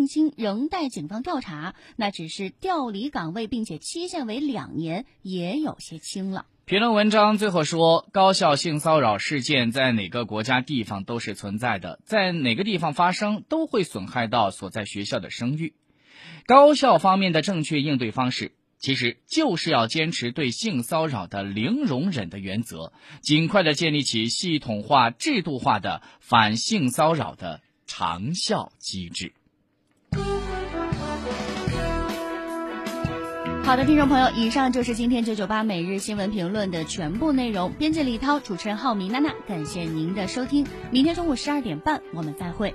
至今仍待警方调查，那只是调离岗位，并且期限为两年，也有些轻了。评论文章最后说，高校性骚扰事件在哪个国家地方都是存在的，在哪个地方发生都会损害到所在学校的声誉。高校方面的正确应对方式，其实就是要坚持对性骚扰的零容忍的原则，尽快的建立起系统化、制度化的反性骚扰的长效机制。好的，听众朋友，以上就是今天九九八每日新闻评论的全部内容。编辑李涛，主持人浩明娜娜，感谢您的收听。明天中午十二点半，我们再会。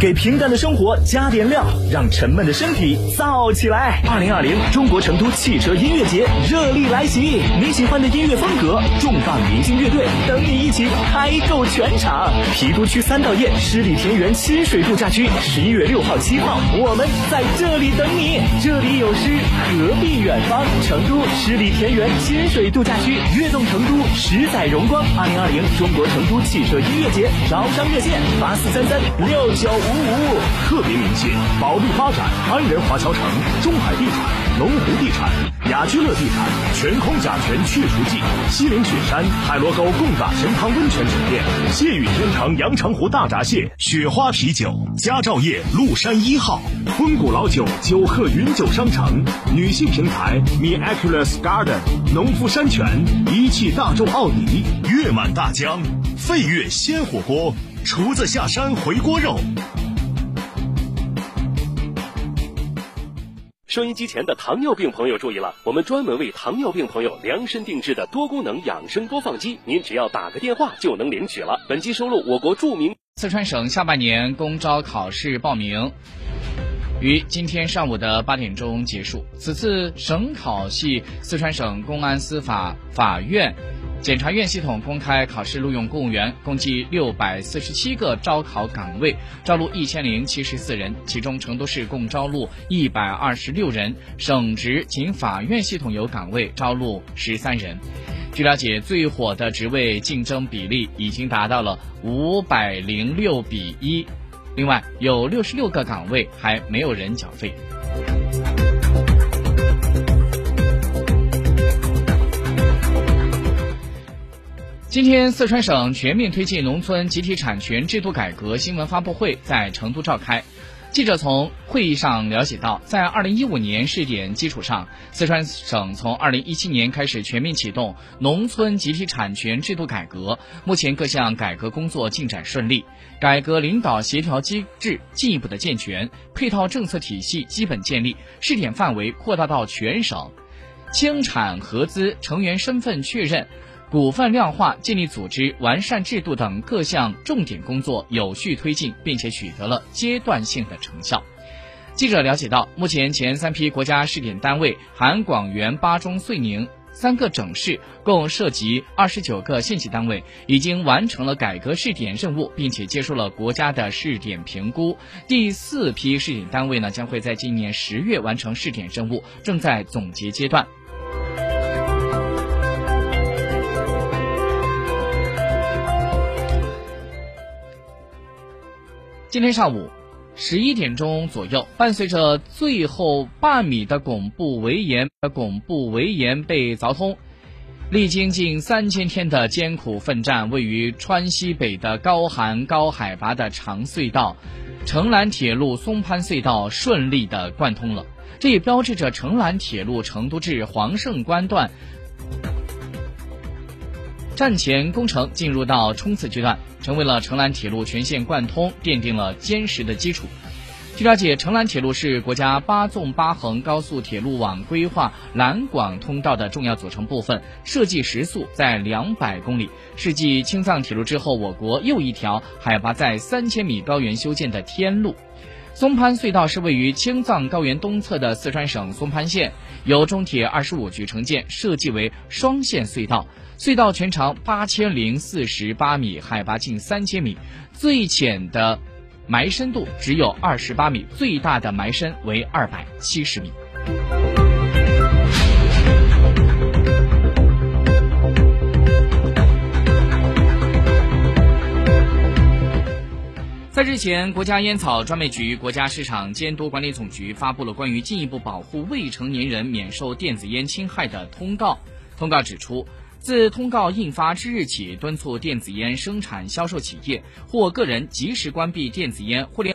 给平淡的生活加点料，让沉闷的身体燥起来。二零二零中国成都汽车音乐节热力来袭，你喜欢的音乐风格，重磅明星乐队等你一起嗨够全场。郫都区三道堰十里田园亲水度假区，十一月六号、七号，我们在这里等你。这里有诗，何必远方？成都十里田园亲水度假区，悦动成都，十载荣光。二零二零中国成都汽车音乐节招商热线：八四三三六九。特别鸣谢保利发展、安仁华侨城、中海地产、龙湖地产、雅居乐地产、全空甲醛去除剂、西岭雪山、海螺沟贡嘎神汤温泉酒店、谢雨天成阳澄湖大闸蟹、雪花啤酒、佳兆业麓山一号、坤谷老酒酒鹤云酒商城、女性平台 Miraculous Garden、农夫山泉、一汽大众奥迪、月满大江、费月鲜火锅。厨子下山回锅肉。收音机前的糖尿病朋友注意了，我们专门为糖尿病朋友量身定制的多功能养生播放机，您只要打个电话就能领取了。本机收录我国著名四川省下半年公招考试报名，于今天上午的八点钟结束。此次省考系四川省公安司法法院。检察院系统公开考试录用公务员，共计六百四十七个招考岗位，招录一千零七十四人，其中成都市共招录一百二十六人，省直仅法院系统有岗位招录十三人。据了解，最火的职位竞争比例已经达到了五百零六比一，另外有六十六个岗位还没有人缴费。今天，四川省全面推进农村集体产权制度改革新闻发布会在成都召开。记者从会议上了解到，在2015年试点基础上，四川省从2017年开始全面启动农村集体产权制度改革。目前各项改革工作进展顺利，改革领导协调机制进一步的健全，配套政策体系基本建立，试点范围扩大到全省，轻产合资成员身份确认。股份量化、建立组织、完善制度等各项重点工作有序推进，并且取得了阶段性的成效。记者了解到，目前前三批国家试点单位含广元、巴中、遂宁三个整市，共涉及二十九个县级单位，已经完成了改革试点任务，并且接受了国家的试点评估。第四批试点单位呢，将会在今年十月完成试点任务，正在总结阶段。今天上午十一点钟左右，伴随着最后半米的拱布围岩的拱布围岩被凿通，历经近三千天的艰苦奋战，位于川西北的高寒高海拔的长隧道——成兰铁路松潘隧道顺利的贯通了。这也标志着成兰铁路成都至黄胜关段站前工程进入到冲刺阶段。成为了成兰铁路全线贯通奠定了坚实的基础。据了解，成兰铁路是国家八纵八横高速铁路网规划兰广通道的重要组成部分，设计时速在两百公里，是继青藏铁路之后我国又一条海拔在三千米高原修建的天路。松潘隧道是位于青藏高原东侧的四川省松潘县，由中铁二十五局承建，设计为双线隧道。隧道全长八千零四十八米，海拔近三千米，最浅的埋深度只有二十八米，最大的埋深为二百七十米。在日前，国家烟草专卖局、国家市场监督管理总局发布了关于进一步保护未成年人免受电子烟侵害的通告。通告指出。自通告印发之日起，敦促电子烟生产销售企业或个人及时关闭电子烟互联。